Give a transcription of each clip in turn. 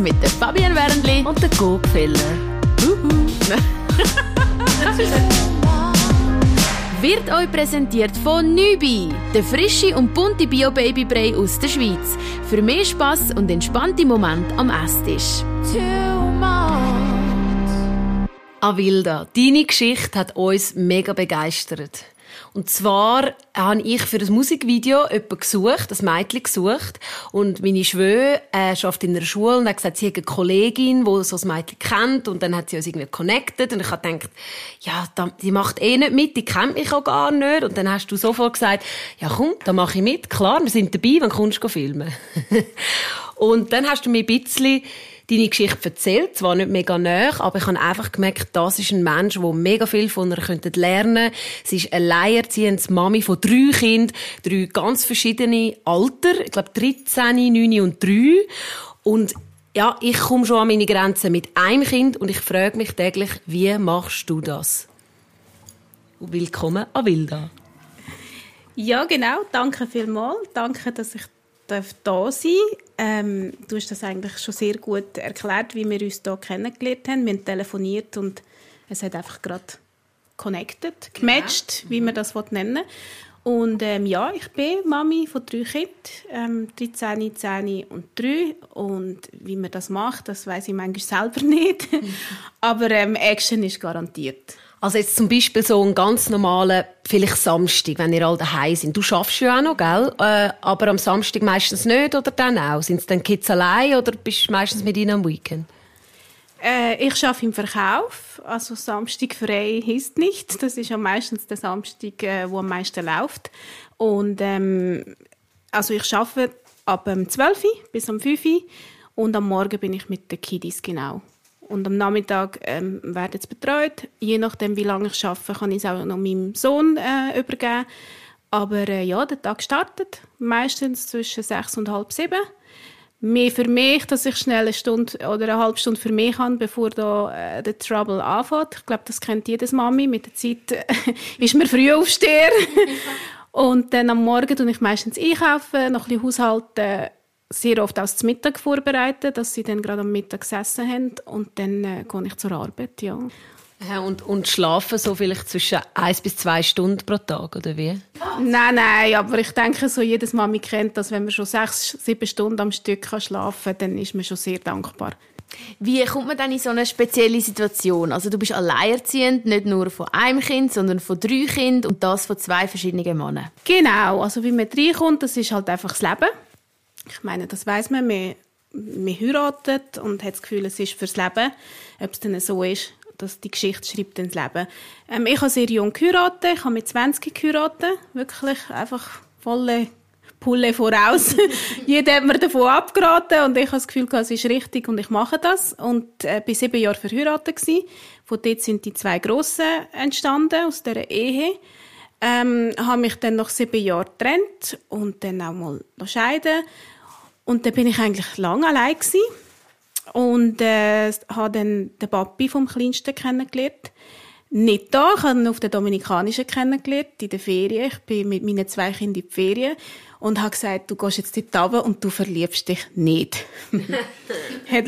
mit der Fabian Wernli und der Gogfeller. Wird euch präsentiert von Nübi, der frische und bunte Bio-Babybrei aus der Schweiz. Für mehr Spass und entspannte Momente am Esstisch. Avilda, deine Geschichte hat uns mega begeistert. Und zwar habe ich für das Musikvideo jemanden gesucht, ein Mädchen gesucht. Und meine Schwöhe äh, arbeitet in einer Schule und hat gesagt, sie hat eine Kollegin, die so ein Mädchen kennt. Und dann hat sie uns irgendwie connected. Und ich habe gedacht, ja, die macht eh nicht mit, die kennt mich auch gar nicht. Und dann hast du sofort gesagt, ja komm, da mache ich mit. Klar, wir sind dabei, wenn kommst du filmen. und dann hast du mir ein bisschen deine Geschichte erzählt, zwar nicht mega nah, aber ich habe einfach gemerkt, das ist ein Mensch, der mega viel von ihr lernen könnte. Sie ist alleinerziehende Mami von drei Kindern, drei ganz verschiedene Alter, ich glaube 13, 9 und 3. Und ja, ich komme schon an meine Grenzen mit einem Kind und ich frage mich täglich, wie machst du das? Willkommen an Wilda. Ja, genau. Danke vielmals. Danke, dass ich da sein darf. Ähm, du hast das eigentlich schon sehr gut erklärt, wie wir uns hier kennengelernt haben. Wir haben telefoniert und es hat einfach gerade connected, gematcht, ja. wie man das nennen Und ähm, ja, ich bin Mami von drei Kindern, ähm, 13, 10 und 3. Und wie man das macht, das weiß ich manchmal selber nicht. Aber ähm, Action ist garantiert. Also jetzt zum Beispiel so einen ganz normalen, vielleicht Samstag, wenn ihr alle daheim sind. Du schaffst ja auch noch, gell? Äh, aber am Samstag meistens nicht oder dann auch? Sind es dann Kids allein oder bist du meistens mit ihnen am Weekend? Äh, ich arbeite im Verkauf, also Samstag frei ist nicht. Das ist ja meistens der Samstag, äh, wo am meisten läuft. Und ähm, also ich arbeite ab um 12 Uhr bis um 5 Uhr und am Morgen bin ich mit den Kiddies genau. Und am Nachmittag ähm, werden sie betreut. Je nachdem, wie lange ich arbeite, kann ich es auch noch meinem Sohn äh, übergeben. Aber äh, ja, der Tag startet meistens zwischen sechs und halb sieben. Mehr für mich, dass ich schnell eine Stunde oder eine halbe Stunde für mich habe, bevor da äh, der Trouble anfängt. Ich glaube, das kennt jedes Mami. Mit der Zeit äh, ist man früh aufstehen. und dann am Morgen tue ich meistens einkaufen, noch ein bisschen haushalten sehr oft auch zum Mittag vorbereiten, dass sie dann gerade am Mittag gesessen haben und dann äh, gehe ich zur Arbeit, ja. Ja, und, und schlafen so vielleicht zwischen eins bis zwei Stunden pro Tag, oder wie? Nein, nein, aber ich denke, so jedes Mami kennt dass wenn man schon sechs, sieben Stunden am Stück kann schlafen kann, dann ist man schon sehr dankbar. Wie kommt man dann in so eine spezielle Situation? Also du bist alleinerziehend, nicht nur von einem Kind, sondern von drei Kindern und das von zwei verschiedenen Männern. Genau, also wie man reinkommt, das ist halt einfach das Leben. Ich meine, das weiß man, man, man heiratet und hat das Gefühl, es ist fürs Leben. Ob es dann so ist, dass die Geschichte schreibt ins Leben. Ähm, ich habe sehr jung geheiratet, ich habe mit 20 geheiratet, wirklich einfach volle Pulle voraus. Jeder hat mir davon abgeraten und ich habe das Gefühl, es ist richtig und ich mache das. Und äh, bin sieben Jahre verheiratet gewesen. Von dort sind die zwei Grossen entstanden aus dieser Ehe. Ähm, habe mich dann nach sieben Jahren getrennt und dann auch mal scheiden und dann bin ich eigentlich lange allein gewesen. und äh, habe dann den Papi vom Kleinsten kennengelernt. Nicht da, ich habe ihn auf der Dominikanischen kennengelernt, in der Ferien. Ich bin mit meinen zwei Kindern in die Ferien und habe gesagt, du gehst jetzt dort runter und du verliebst dich nicht. Hat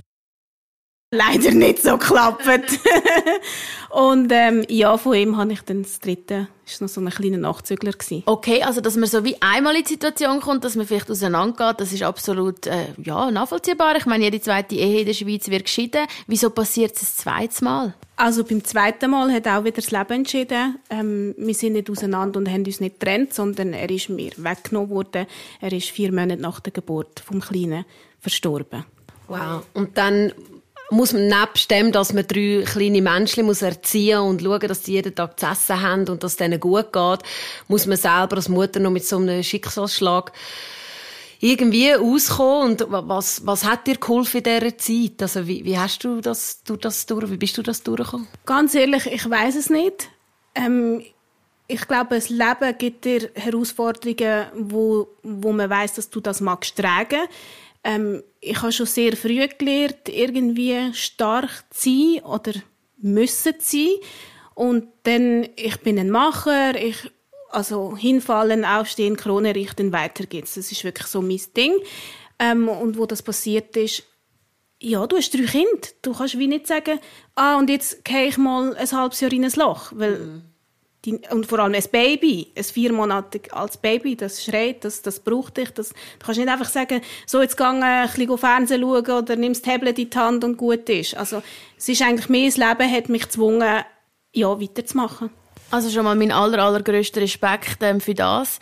leider nicht so geklappt. und ähm, ja, von ihm habe ich dann das dritte, ist noch so ein kleiner Nachzügler gewesen. Okay, also dass man so wie einmal in die Situation kommt, dass man vielleicht auseinandergeht, das ist absolut äh, ja, nachvollziehbar. Ich meine, jede zweite Ehe in der Schweiz wird geschieden. Wieso passiert es das zweite Mal? Also beim zweiten Mal hat auch wieder das Leben entschieden. Ähm, wir sind nicht auseinander und haben uns nicht getrennt, sondern er ist mir weggenommen worden. Er ist vier Monate nach der Geburt vom Kleinen verstorben. Wow. Und dann muss man nebst dem, dass man drei kleine Menschen muss erziehen und schauen, dass sie jeden Tag zu essen haben und dass es denen gut geht, muss man selber als Mutter noch mit so einem Schicksalsschlag irgendwie auskommen. Und was, was hat dir geholfen in dieser Zeit? Also wie, wie hast du das, du das durch, wie bist du das durchgekommen? Ganz ehrlich, ich weiß es nicht. Ähm, ich glaube, das Leben gibt dir Herausforderungen, wo, wo man weiß, dass du das magst tragen. Ähm, ich habe schon sehr früh gelernt, irgendwie stark zu sein oder müssen zu sein. Und dann, ich bin ein Macher, ich, also hinfallen, aufstehen, Krone richten, weiter geht's. Das ist wirklich so mein Ding. Ähm, und wo das passiert ist, ja, du hast drei Kinder. Du kannst wie nicht sagen, ah, und jetzt gehe ich mal ein halbes Jahr in ein Loch. Weil mhm. Die, und vor allem ein Baby, ein vier Monate als Baby, das schreit, das, das braucht dich. Das, du kannst nicht einfach sagen, so, jetzt gehe ein bisschen Fernsehen schauen oder nimm das Tablet in die Hand und gut ist. Also, es ist eigentlich mehr, das Leben hat mich gezwungen, ja, weiterzumachen. Also schon mal mein aller, allergrößter Respekt ähm, für das.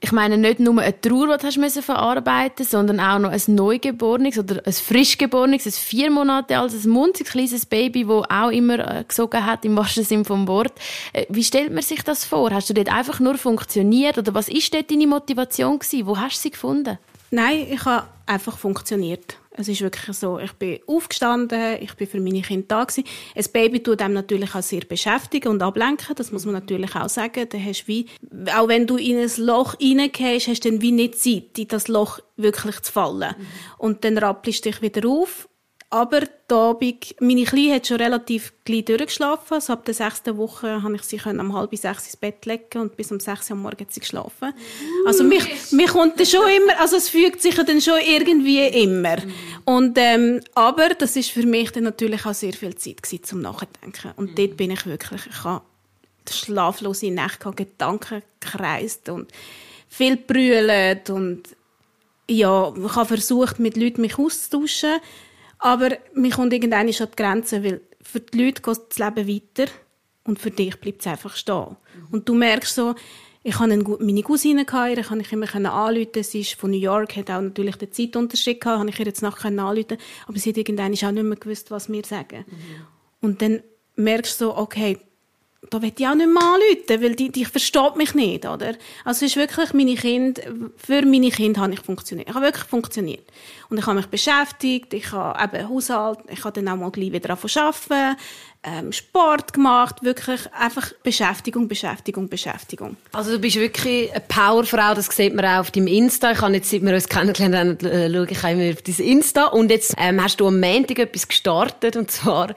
Ich meine nicht nur eine Trauer, die du verarbeiten sondern auch noch ein Neugeborenes oder ein Frischgeborenes, ein vier Monate altes, ein munziges kleines Baby, das auch immer äh, gesogen hat, im wahrsten Sinne vom Wort. Äh, wie stellt man sich das vor? Hast du dort einfach nur funktioniert oder was ist dort deine Motivation gewesen? Wo hast du sie gefunden? Nein, ich habe einfach funktioniert. Es ist wirklich so, ich bin aufgestanden, ich bin für meine Kinder da gewesen. Ein Baby tut einem natürlich auch sehr beschäftigen und ablenken, das muss man natürlich auch sagen. Da hast wie, auch wenn du in ein Loch reingehst, hast du dann wie nicht Zeit, in das Loch wirklich zu fallen. Mhm. Und dann rappelst du dich wieder auf aber da Abend, meine Kleine hat schon relativ gleich durchgeschlafen. Also ab der sechsten Woche konnte ich sie um halb sechs ins Bett legen und bis um sechs Uhr morgens hat sie geschlafen. Also mich, mich kommt dann schon immer, also es fügt sich dann schon irgendwie immer. Und, ähm, aber das ist für mich dann natürlich auch sehr viel Zeit gewesen, zum Nachdenken. Und mhm. dort bin ich wirklich, ich habe schlaflose Nächte Gedanken gekreist und viel brüllt und ja, ich habe versucht, mit Leuten mich auszutauschen aber mir kommt irgendwann schon die Grenze, weil für die Leute geht das Leben weiter und für dich bleibt es einfach stehen. Mhm. Und du merkst so, ich hatte meine Cousine, gehabt, ich konnte immer anrufen. Sie ist von New York, hat auch natürlich den Zeitunterschied gehabt, habe ich ihr jetzt nachher anrufen Aber sie hat irgendwann auch nicht mehr gewusst, was wir sagen. Mhm. Und dann merkst du so, okay, da will ich auch nicht mehr anrufen, weil die, die versteht mich nicht, oder? Also es ist wirklich meine Kinder, für meine Kinder habe ich funktioniert. Ich habe wirklich funktioniert. Und ich habe mich beschäftigt, ich habe eben Haushalt, ich habe dann auch mal gleich wieder arbeiten, ähm, Sport gemacht, wirklich einfach Beschäftigung, Beschäftigung, Beschäftigung. Also du bist wirklich eine Powerfrau, das sieht man auch auf deinem Insta. Ich habe jetzt, seit wir uns kennengelernt haben, äh, schaue ich immer auf dein Insta und jetzt ähm, hast du am Montag etwas gestartet und zwar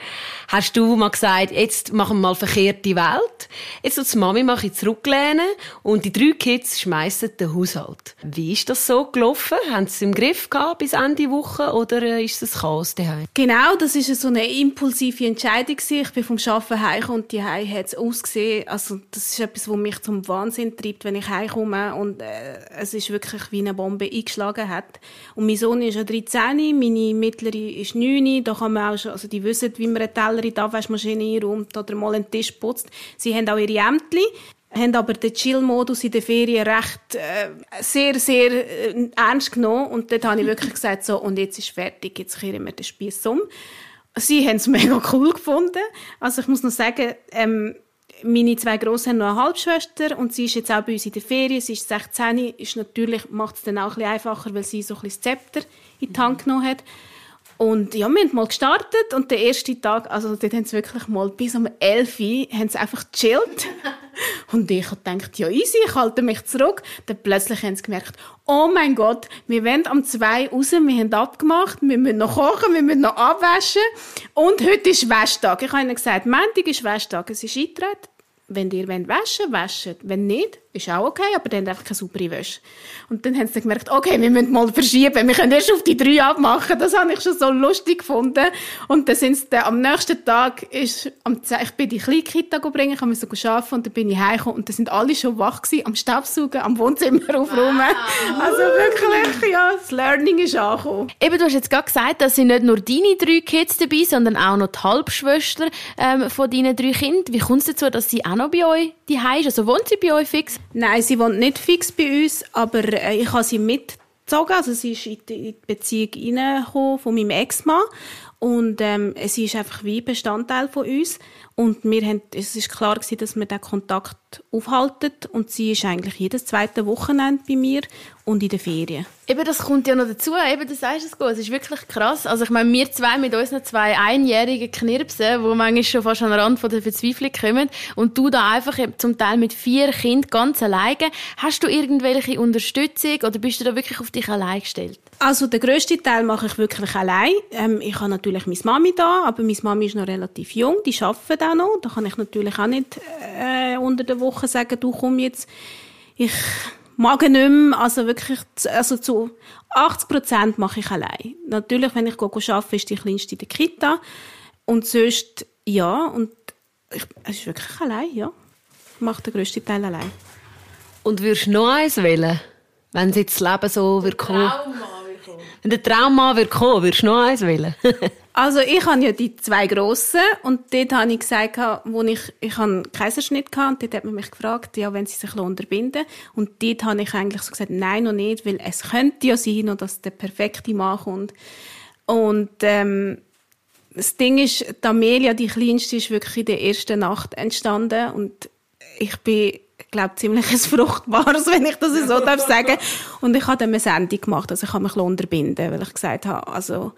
hast du mal gesagt, jetzt machen wir mal verkehrte Welt. Jetzt als Mami mache zurücklehnen und die drei Kids schmeißen den Haushalt. Wie ist das so gelaufen? Haben sie es im Griff gehabt bis Ende Woche oder äh, ist das Chaos daheim? Genau, das ist so eine impulsive Entscheidung ich bin vom Arbeiten heimgekommen und die hat es ausgesehen. Also das ist etwas, was mich zum Wahnsinn treibt, wenn ich heimkomme und äh, es ist wirklich wie eine Bombe eingeschlagen hat. Und mein Sohn ist ja 13, meine mittlere ist 9. Da kann man auch schon, also die wissen, wie man einen Teller in die Abwaschmaschine einräumt oder mal einen Tisch putzt. Sie haben auch ihre Ämter haben aber den Chill-Modus in der Ferien recht äh, sehr, sehr äh, ernst genommen. Und dort habe ich wirklich gesagt, so, und jetzt ist fertig, jetzt kehren wir den Spieß um sie haben es mega cool gefunden. Also ich muss noch sagen, ähm, meine zwei Grossen haben noch eine Halbschwester und sie ist jetzt auch bei uns in der Ferien. Sie ist 16, ist natürlich, macht es dann auch ein bisschen einfacher, weil sie so ein bisschen das Zepter in die Hand genommen hat. Und ja, wir haben mal gestartet und der erste Tag, also dort haben sie wirklich mal bis um 11 Uhr haben sie einfach gechillt. und ich habe gedacht, ja easy, ich halte mich zurück. Dann plötzlich haben sie gemerkt, oh mein Gott, wir wollen am 2 raus, wir haben abgemacht, wir müssen noch kochen, wir müssen noch abwaschen. Und heute ist Wäschtag. Ich habe ihnen gesagt, Montag ist Wäschtag, es ist Eintritt. Wenn ihr waschen wollt, wäscht. Wenn nicht, ist auch okay, aber dann einfach keine saubere Wäsche. Und dann haben sie gemerkt, okay, wir müssen mal verschieben, wir können erst auf die drei abmachen. Das habe ich schon so lustig gefunden. Und dann sind sie dann, am nächsten Tag, ist, am, ich bin die kleine Kita bringen, ich musste arbeiten und dann bin ich heimgekommen und dann sind alle schon wach gewesen, am Staubsaugen, am Wohnzimmer aufräumen. Wow. Also wirklich, ja, das Learning ist angekommen. Eben, du hast jetzt gerade gesagt, dass sind nicht nur deine drei Kids dabei, sondern auch noch die Halbschwester ähm, von deinen drei Kindern. Wie kommt es dazu, dass sie auch noch bei euch die ist? Also wohnt sie bei euch fix? Nein, sie wohnt nicht fix bei uns, aber äh, ich habe sie mitgezogen. Also sie ist in die Beziehung reingekommen von meinem Ex-Mann. Und ähm, sie ist einfach wie Bestandteil von uns. Und wir haben, es ist klar gewesen, dass wir den Kontakt aufhalten. Und sie ist eigentlich jedes zweite Wochenende bei mir und in den Ferien. Eben, das kommt ja noch dazu. Eben, du sagst es gut. Es ist wirklich krass. Also ich meine, wir zwei mit unseren zwei einjährigen Knirpsen, die manchmal schon fast an den Rand von der Verzweiflung kommen. Und du da einfach zum Teil mit vier Kindern ganz alleine. Hast du irgendwelche Unterstützung oder bist du da wirklich auf dich allein gestellt? Also den grössten Teil mache ich wirklich allein. Ähm, ich habe natürlich meine Mami da, aber meine Mami ist noch relativ jung, die arbeitet auch noch. Da kann ich natürlich auch nicht äh, unter der Woche sagen, du komm jetzt, ich mag nicht mehr, also wirklich, also zu 80 Prozent mache ich allein. Natürlich, wenn ich arbeite, ist die Kleinste in der Kita. Und sonst, ja, und ich, es ist wirklich allein, ja. Ich mache den grössten Teil allein. Und würdest du noch eins wählen? Wenn jetzt das Leben so wird kommen? Wenn der Traummann wird kommen, würdest du noch eins wählen? Also ich habe ja die zwei grossen und dort habe ich gesagt, wo ich, ich habe einen Kaiserschnitt hatte und dort hat man mich gefragt, ja, wenn sie sich unterbinden und dort habe ich eigentlich so gesagt, nein, noch nicht, weil es könnte ja sein, dass der perfekte Mann kommt. Und ähm, das Ding ist, die Amelia, die Kleinste, ist wirklich in der ersten Nacht entstanden und ich bin glaube, ziemlich ein fruchtbares, wenn ich das so darf sagen. Und ich habe dann eine Sendung gemacht, also ich habe mich unterbinden, weil ich gesagt habe, also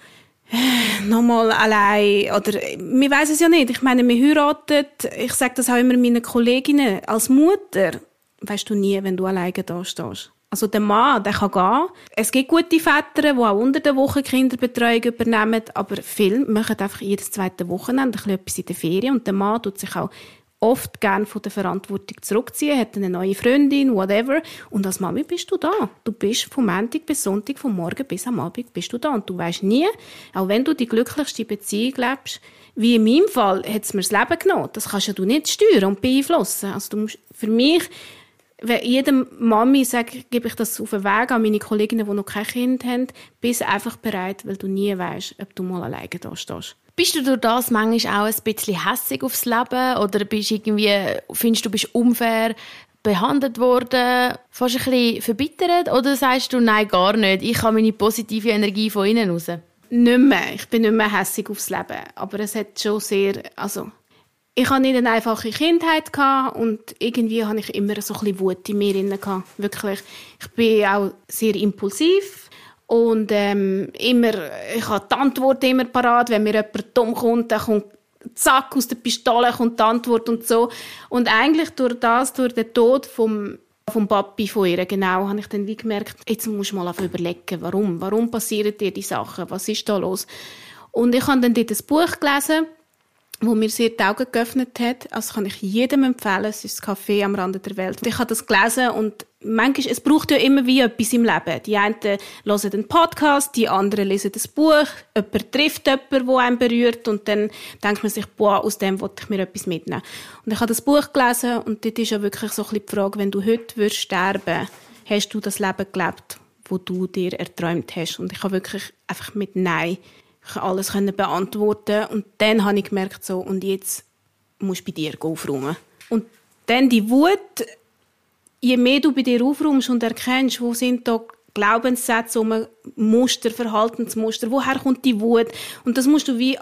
nochmal allein oder wir weiß es ja nicht. Ich meine, wir heiraten. Ich sage das auch immer meinen Kolleginnen als Mutter. Weißt du nie, wenn du alleine da stehst. Also der Mann, der kann gehen. Es gibt gute Väter, die auch unter der Woche Kinderbetreuung übernehmen, aber viele machen einfach jedes zweite Wochenende ein bisschen etwas in der Ferien und der Mann tut sich auch oft gern von der Verantwortung zurückziehen, hat eine neue Freundin, whatever. Und als Mami bist du da. Du bist vom Montag bis Sonntag, vom Morgen bis am Abend bist du da. Und du weißt nie, auch wenn du die glücklichste Beziehung lebst, wie in meinem Fall, hat es mir das Leben genommen. Das kannst ja du nicht steuern und beeinflussen. Also du musst, für mich, wenn jedem Mami sage, gebe ich das auf den Weg an meine Kolleginnen, die noch kein Kind haben, bist einfach bereit, weil du nie weißt, ob du mal alleine da stehst. Bist du durch das manchmal auch ein bisschen hässig aufs Leben oder bist irgendwie, findest du, bist unfair behandelt worden, fast ein bisschen verbittert oder sagst du, nein, gar nicht, ich habe meine positive Energie von innen raus? Nicht mehr. Ich bin nicht mehr hässig aufs Leben. Aber es hat schon sehr, also, ich hatte nicht eine einfache Kindheit und irgendwie hatte ich immer so ein bisschen Wut in mir. Wirklich. Ich bin auch sehr impulsiv und ähm, immer, ich habe die Antwort immer parat, wenn mir jemand dumm kommt, dann kommt zack, aus der Pistole kommt die Antwort und so. Und eigentlich durch das, durch den Tod vom, vom Papi von ihr, genau, habe ich dann wie gemerkt, jetzt muss ich mal überlegen, warum, warum passieren dir die Sachen, was ist da los? Und ich habe dann dort ein Buch gelesen, wo mir sehr die Augen geöffnet hat. Also kann ich jedem empfehlen. Es ist das Café am Rande der Welt. Ich habe das gelesen und manchmal, es braucht ja immer wie etwas im Leben. Die einen hören einen Podcast, die anderen lesen das Buch, jemand trifft jemanden, der einen berührt und dann denkt man sich, boah, aus dem wollte ich mir etwas mitnehmen. Und ich habe das Buch gelesen und dort ist ja wirklich so ein bisschen die Frage, wenn du heute würdest sterben, hast du das Leben gelebt, wo du dir erträumt hast? Und ich habe wirklich einfach mit Nein alles beantworten und dann habe ich gemerkt, so, und jetzt musst du bei dir aufräumen. Und dann die Wut, je mehr du bei dir aufräumst und erkennst, wo sind da Glaubenssätze, um Muster, Verhaltensmuster, woher kommt die Wut? Und das musst du wie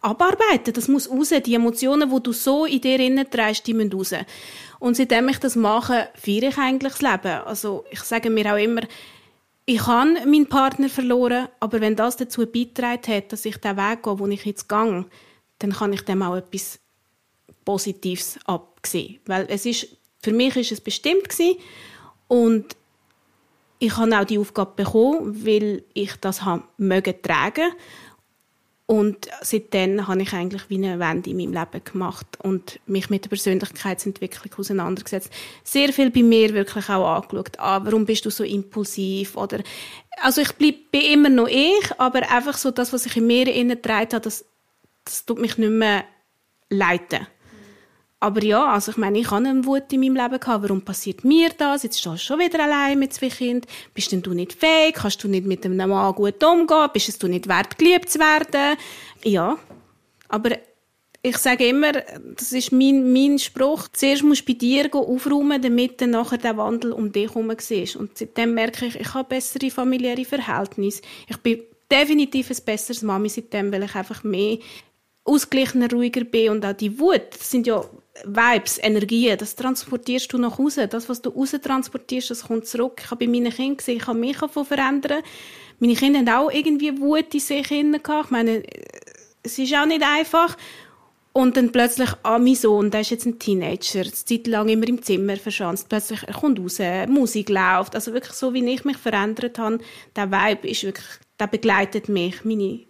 abarbeiten. Das muss raus. Die Emotionen, die du so in dir innen trägst, die müssen raus. Und seitdem ich das mache, feiere ich eigentlich das Leben. Also ich sage mir auch immer, ich habe meinen Partner verloren, aber wenn das dazu beigetragen hat, dass ich den Weg gehe, wo ich jetzt gehe, dann kann ich dem auch etwas Positives absehen. Weil es ist, für mich ist es bestimmt gewesen und ich habe auch die Aufgabe bekommen, weil ich das haben mögen tragen und seitdem habe ich eigentlich wie eine Wende in meinem Leben gemacht und mich mit der Persönlichkeitsentwicklung auseinandergesetzt. Sehr viel bei mir wirklich auch angeschaut. Ah, warum bist du so impulsiv? Oder, also ich bleib, bin immer noch ich, aber einfach so das, was ich in mir innen habe, das, das tut mich nicht mehr leiten. Aber ja, also ich meine, ich habe eine Wut in meinem Leben gehabt. Warum passiert mir das? Jetzt stehst du schon wieder allein mit zwei Kindern. Bist denn du nicht fähig? Kannst du nicht mit einem Mann gut umgehen? Bist es du nicht wert, geliebt zu werden? Ja. Aber ich sage immer, das ist mein, mein Spruch. Zuerst musst du bei dir aufräumen, damit dann nachher der Wandel um dich herum siehst. Und seitdem merke ich, ich habe bessere familiäre Verhältnisse. Ich bin definitiv ein besseres Mami seitdem, weil ich einfach mehr ausgeglichener, ruhiger bin und auch die Wut, das sind ja Vibes, Energien, das transportierst du nach Hause. Das, was du raus transportierst, das kommt zurück. Ich habe bei meinen Kindern gesehen, ich kann mich davon verändern. Meine Kinder haben auch irgendwie Wut in sich. Ich meine, es ist auch nicht einfach. Und dann plötzlich, ah, mein Sohn, der ist jetzt ein Teenager, eine Zeit lang immer im Zimmer verschanzt. Plötzlich, er kommt raus, Musik läuft. Also wirklich so, wie ich mich verändert habe, der Vibe ist wirklich, der begleitet mich, meine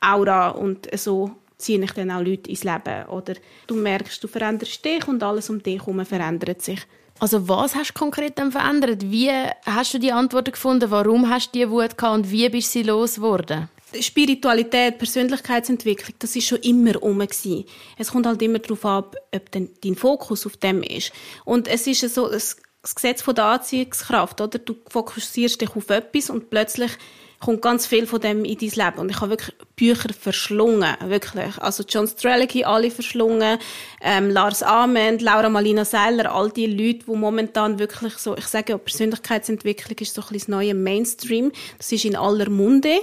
Aura und so ziehe ich dann auch Leute ins Leben. Oder du merkst, du veränderst dich und alles um dich herum verändert sich. Also was hast du konkret dann verändert? Wie hast du die Antworten gefunden? Warum hast du die Wut gehabt und wie bist du sie losgeworden? Spiritualität, Persönlichkeitsentwicklung, das ist schon immer um Es kommt halt immer darauf ab, ob dein Fokus auf dem ist. Und es ist so das Gesetz von der Anziehungskraft, oder? Du fokussierst dich auf etwas und plötzlich kommt ganz viel von dem in dein Leben. Und ich habe wirklich Bücher verschlungen, wirklich. Also John Strelicky, alle verschlungen, ähm, Lars Ament, Laura Malina Seiler, all die Leute, die momentan wirklich so, ich sage ja, Persönlichkeitsentwicklung ist so ein bisschen das neue Mainstream. Das ist in aller Munde.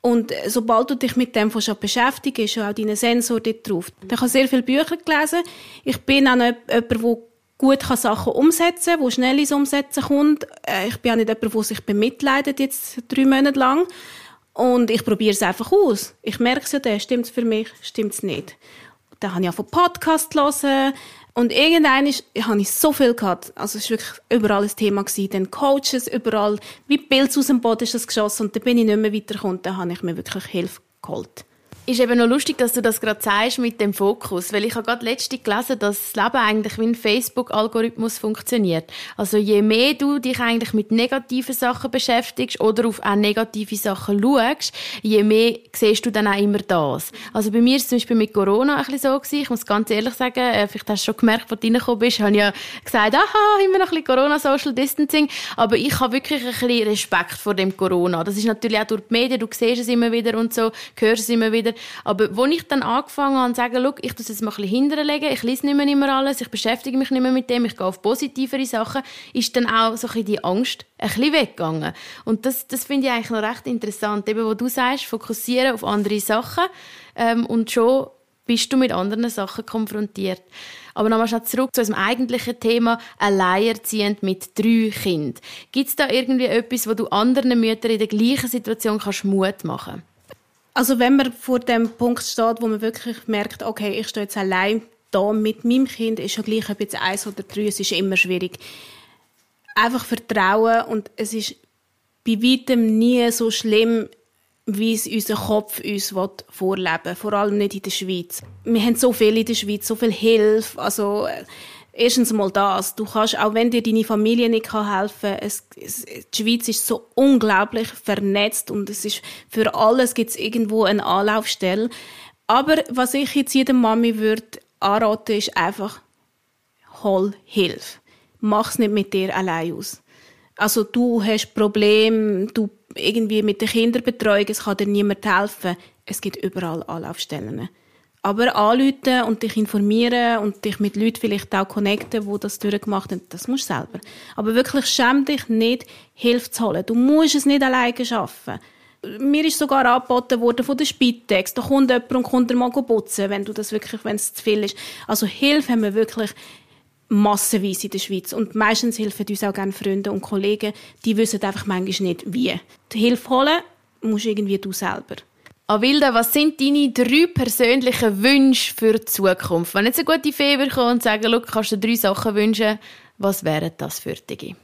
Und sobald du dich mit dem schon beschäftigst, ist auch dein Sensor dort drauf. Ich habe sehr viele Bücher gelesen. Ich bin auch noch jemand, der gut kann Sachen umsetzen kann, der schnell ins Umsetzen kommt. Äh, ich bin auch nicht jemand, der sich bemitleidet, jetzt drei Monate lang. Und ich probiere es einfach aus. Ich merke es ja dann, stimmt es für mich, stimmt es nicht. Dann habe ich auch von Podcast hören. Und irgendwann habe ich so viel gehabt. Also, es war wirklich überall ein Thema. Dann Coaches, überall, wie Pilz aus dem Boden ist das geschossen. Und dann bin ich nicht mehr weitergekommen. Dann habe ich mir wirklich Hilfe geholt ist eben noch lustig, dass du das gerade sagst mit dem Fokus, weil ich habe gerade letztens gelesen, dass das Leben eigentlich wie ein Facebook-Algorithmus funktioniert. Also je mehr du dich eigentlich mit negativen Sachen beschäftigst oder auf auch negative Sachen schaust, je mehr siehst du dann auch immer das. Also bei mir ist es zum Beispiel mit Corona ein bisschen so gewesen. Ich muss ganz ehrlich sagen, äh, vielleicht hast du schon gemerkt, als du reingekommen bist, habe ich ja gesagt, aha, immer noch ein bisschen Corona, Social Distancing, aber ich habe wirklich ein bisschen Respekt vor dem Corona. Das ist natürlich auch durch die Medien, du siehst es immer wieder und so, hörst es immer wieder aber wo ich dann angefangen habe zu sagen, Schau, ich das jetzt mal ein bisschen hinterlegen, ich lese nicht mehr immer alles, ich beschäftige mich nicht mehr mit dem, ich gehe auf positivere Sachen, ist dann auch so ein die Angst ein bisschen weggegangen. Und das, das finde ich eigentlich noch recht interessant, eben wo du sagst, fokussieren auf andere Sachen ähm, und schon bist du mit anderen Sachen konfrontiert. Aber nochmal schnell zurück zu unserem eigentlichen Thema, alleinerziehend mit drei Kindern. Gibt es da irgendwie etwas, wo du anderen Müttern in der gleichen Situation kannst Mut machen kannst? Also wenn man vor dem Punkt steht, wo man wirklich merkt, okay, ich stehe jetzt allein da mit meinem Kind, ist ja gleich, ob jetzt eins oder drei, es ist immer schwierig. Einfach vertrauen und es ist bei weitem nie so schlimm, wie es unser Kopf uns vorleben will. Vor allem nicht in der Schweiz. Wir haben so viel in der Schweiz, so viel Hilfe. Also, erstens mal das. Du kannst, auch wenn dir deine Familie nicht helfen kann, es, es, die Schweiz ist so unglaublich vernetzt und es ist, für alles gibt es irgendwo eine Anlaufstelle. Aber was ich jetzt jeder Mami würde anraten, ist einfach, hol Hilfe. Mach's nicht mit dir allein aus. Also du hast Probleme, du irgendwie mit der Kinderbetreuung, es kann dir niemand helfen. Es gibt überall Anlaufstellen. Aber anrufen und dich informieren und dich mit Leuten vielleicht auch connecten, die das durchgemacht haben, das musst du selber. Aber wirklich schäm dich nicht, Hilfe zu holen. Du musst es nicht alleine schaffen. Mir ist sogar angeboten worden von der Spitex. Da kommt jemand und kommt dir mal putzen, wenn du das wirklich, wenn es zu viel ist. Also Hilfe haben wir wirklich massenweise in der Schweiz. Und meistens helfen uns auch gerne Freunde und Kollegen, die wissen einfach manchmal nicht, wie. Die Hilfe holen musst irgendwie du selber. Avilda, was sind deine drei persönlichen Wünsche für die Zukunft? Wenn jetzt eine gute Fee kommt und sagen, schau, kannst du drei Sachen wünschen, was wären das für dich?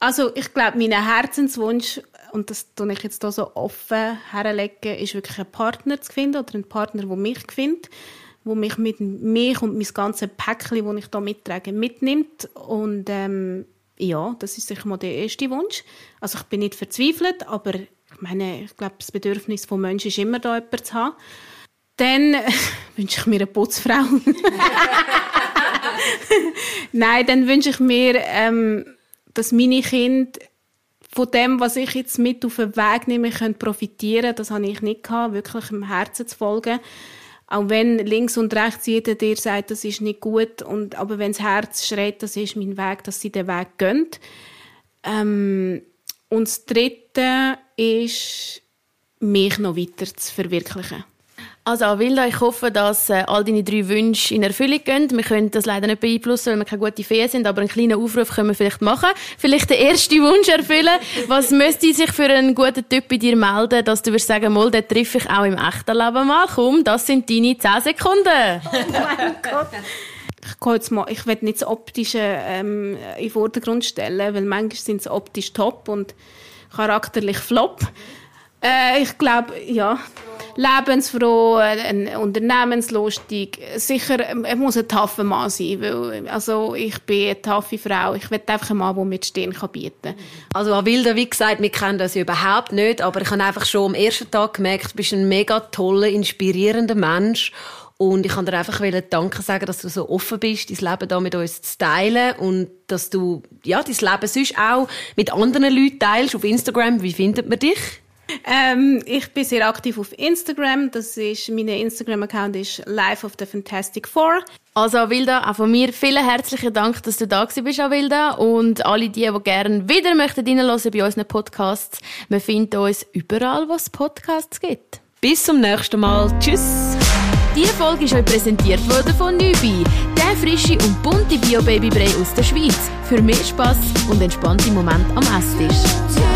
Also ich glaube, mein Herzenswunsch, und das tue ich jetzt hier so offen herlegen, ist wirklich einen Partner zu finden oder einen Partner, der mich findet, der mich mit mich und mein ganzes Päckchen, das ich hier mittrage, mitnimmt. Und ähm, ja, das ist sicher mal der erste Wunsch. Also ich bin nicht verzweifelt, aber ich meine, ich glaube, das Bedürfnis des Menschen ist immer da, jemanden zu haben. Dann wünsche ich mir eine Putzfrau. Nein, dann wünsche ich mir, ähm, dass meine Kinder von dem, was ich jetzt mit auf den Weg nehme, können profitieren Das habe ich nicht gehabt, wirklich im Herzen zu folgen. Auch wenn links und rechts jeder dir sagt, das ist nicht gut, und, aber wenn das Herz schreit, das ist mein Weg, dass sie den Weg gehen. Ähm, und das Dritte ist, mich noch weiter zu verwirklichen. Also Avilda, ich hoffe, dass äh, all deine drei Wünsche in Erfüllung gehen. Wir können das leider nicht beeinflussen, weil wir keine gute Fee sind, aber einen kleinen Aufruf können wir vielleicht machen. Vielleicht den ersten Wunsch erfüllen. Was müsste sich für einen guten Typ bei dir melden, dass du würdest sagen, mal, den treffe ich auch im echten Leben mal. Komm, das sind deine 10 Sekunden. Oh mein Gott ich gehe jetzt mal, ich will nicht das Optische ähm, in den Vordergrund stellen, weil manchmal sind sie optisch top und charakterlich flop. Äh, ich glaube, ja, lebensfroh, unternehmenslustig. Sicher, er muss ein taffer Mann sein, weil, also ich bin eine taffe Frau. Ich will einfach einen Mann, der mir die Stirn bieten kann. Also Avilda, wie gesagt, wir kennen das überhaupt nicht, aber ich habe einfach schon am ersten Tag gemerkt, du bist ein mega toller, inspirierender Mensch und ich kann dir einfach Danke sagen, dass du so offen bist, dein Leben da mit uns zu teilen und dass du ja, dein Leben sonst auch mit anderen Leuten teilst auf Instagram. Wie findet man dich? Ähm, ich bin sehr aktiv auf Instagram. Das ist, mein Instagram-Account ist Life of the Fantastic Four. Also Avilda, auch von mir vielen herzlichen Dank, dass du da bist, Avilda. Und alle die, die gerne wieder möchten reinhören bei unseren Podcasts, wir finden uns überall, wo es Podcasts gibt. Bis zum nächsten Mal. Tschüss. Diese Folge ist euch präsentiert worden von Nübi, der frische und bunte Bio-Babybrei aus der Schweiz. Für mehr Spass und entspannte Momente am Esstisch.